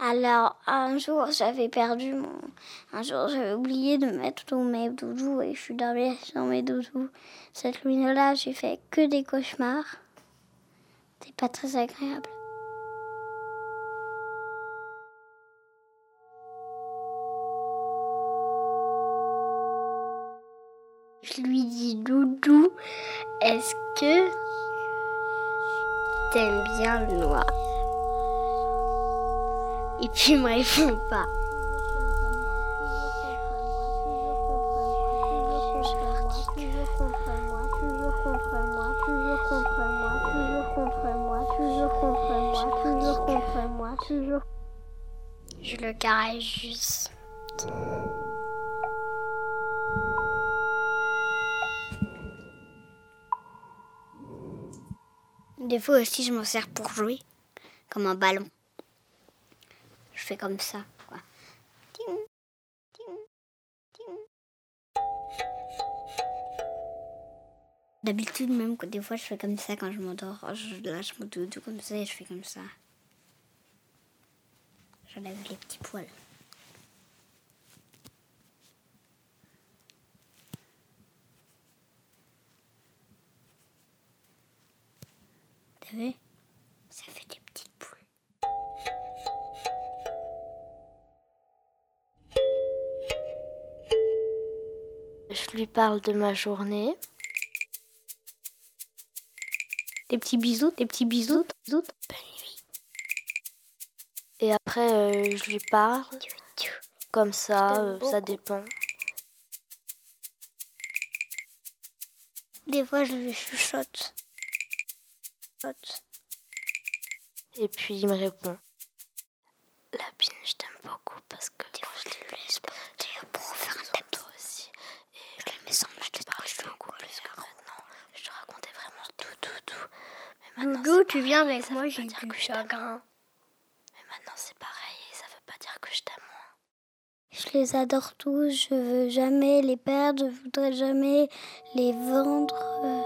Alors, un jour, j'avais perdu mon. Un jour, j'avais oublié de mettre tous mes doudous et je suis dormie sur mes doudous. Cette nuit-là, j'ai fait que des cauchemars. C'est pas très agréable. Je lui dis Doudou, est-ce que t'aimes bien le noir? Et puis il me répond pas. Je le caresse juste. Des fois aussi, je m'en sers pour jouer, comme un ballon. Je fais comme ça. Quoi. D'habitude, même des fois, je fais comme ça quand je m'endors. Je lâche mon doudou comme ça et je fais comme ça. J'enlève les petits poils. T'as vu? Je lui parle de ma journée. Des petits bisous, des petits bisous, bisous. Bonne nuit. Et après, euh, je lui parle. Comme ça, euh, ça dépend. Des fois, je lui chuchote. Et puis il me répond. La pine, je t'aime beaucoup parce que Des fois, je lui laisse partir pour en faire un tapis. toi aussi. Et Je le mets sans je t'ai parlé beaucoup plus que maintenant. Je te racontais vraiment tout, tout, tout. C'est tu viens avec ça moi, veut j'ai du que je t'aime. chagrin. Mais maintenant c'est pareil et ça veut pas dire que je t'aime moins. Je les adore tous, je veux jamais les perdre, je voudrais jamais les vendre. Euh,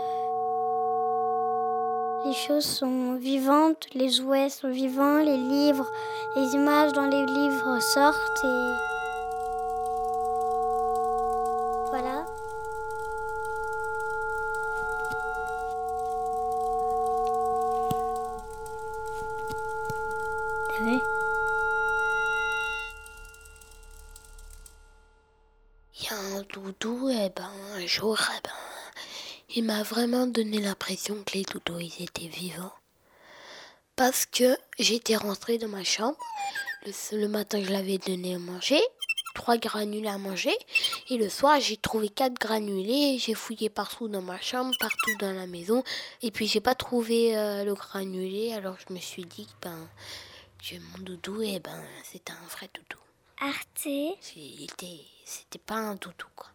Les choses sont vivantes, les jouets sont vivants, les livres, les images dans les livres sortent et. Un doudou, et ben un jour, eh ben, il m'a vraiment donné l'impression que les doudous ils étaient vivants. Parce que j'étais rentrée dans ma chambre, le, matin je l'avais donné à manger, trois granulés à manger, et le soir j'ai trouvé quatre granulés, j'ai fouillé partout dans ma chambre, partout dans la maison, et puis j'ai pas trouvé euh, le granulé, alors je me suis dit que ben, j'ai mon doudou, et ben c'était un vrai doudou. Arte, Il était- C'était pas un doudou, quoi.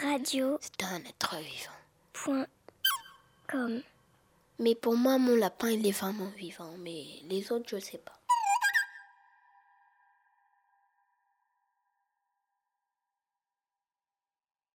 radio, C'était un être vivant. point, com. Mais pour moi, mon lapin, il est vraiment vivant. Mais les autres, je sais pas.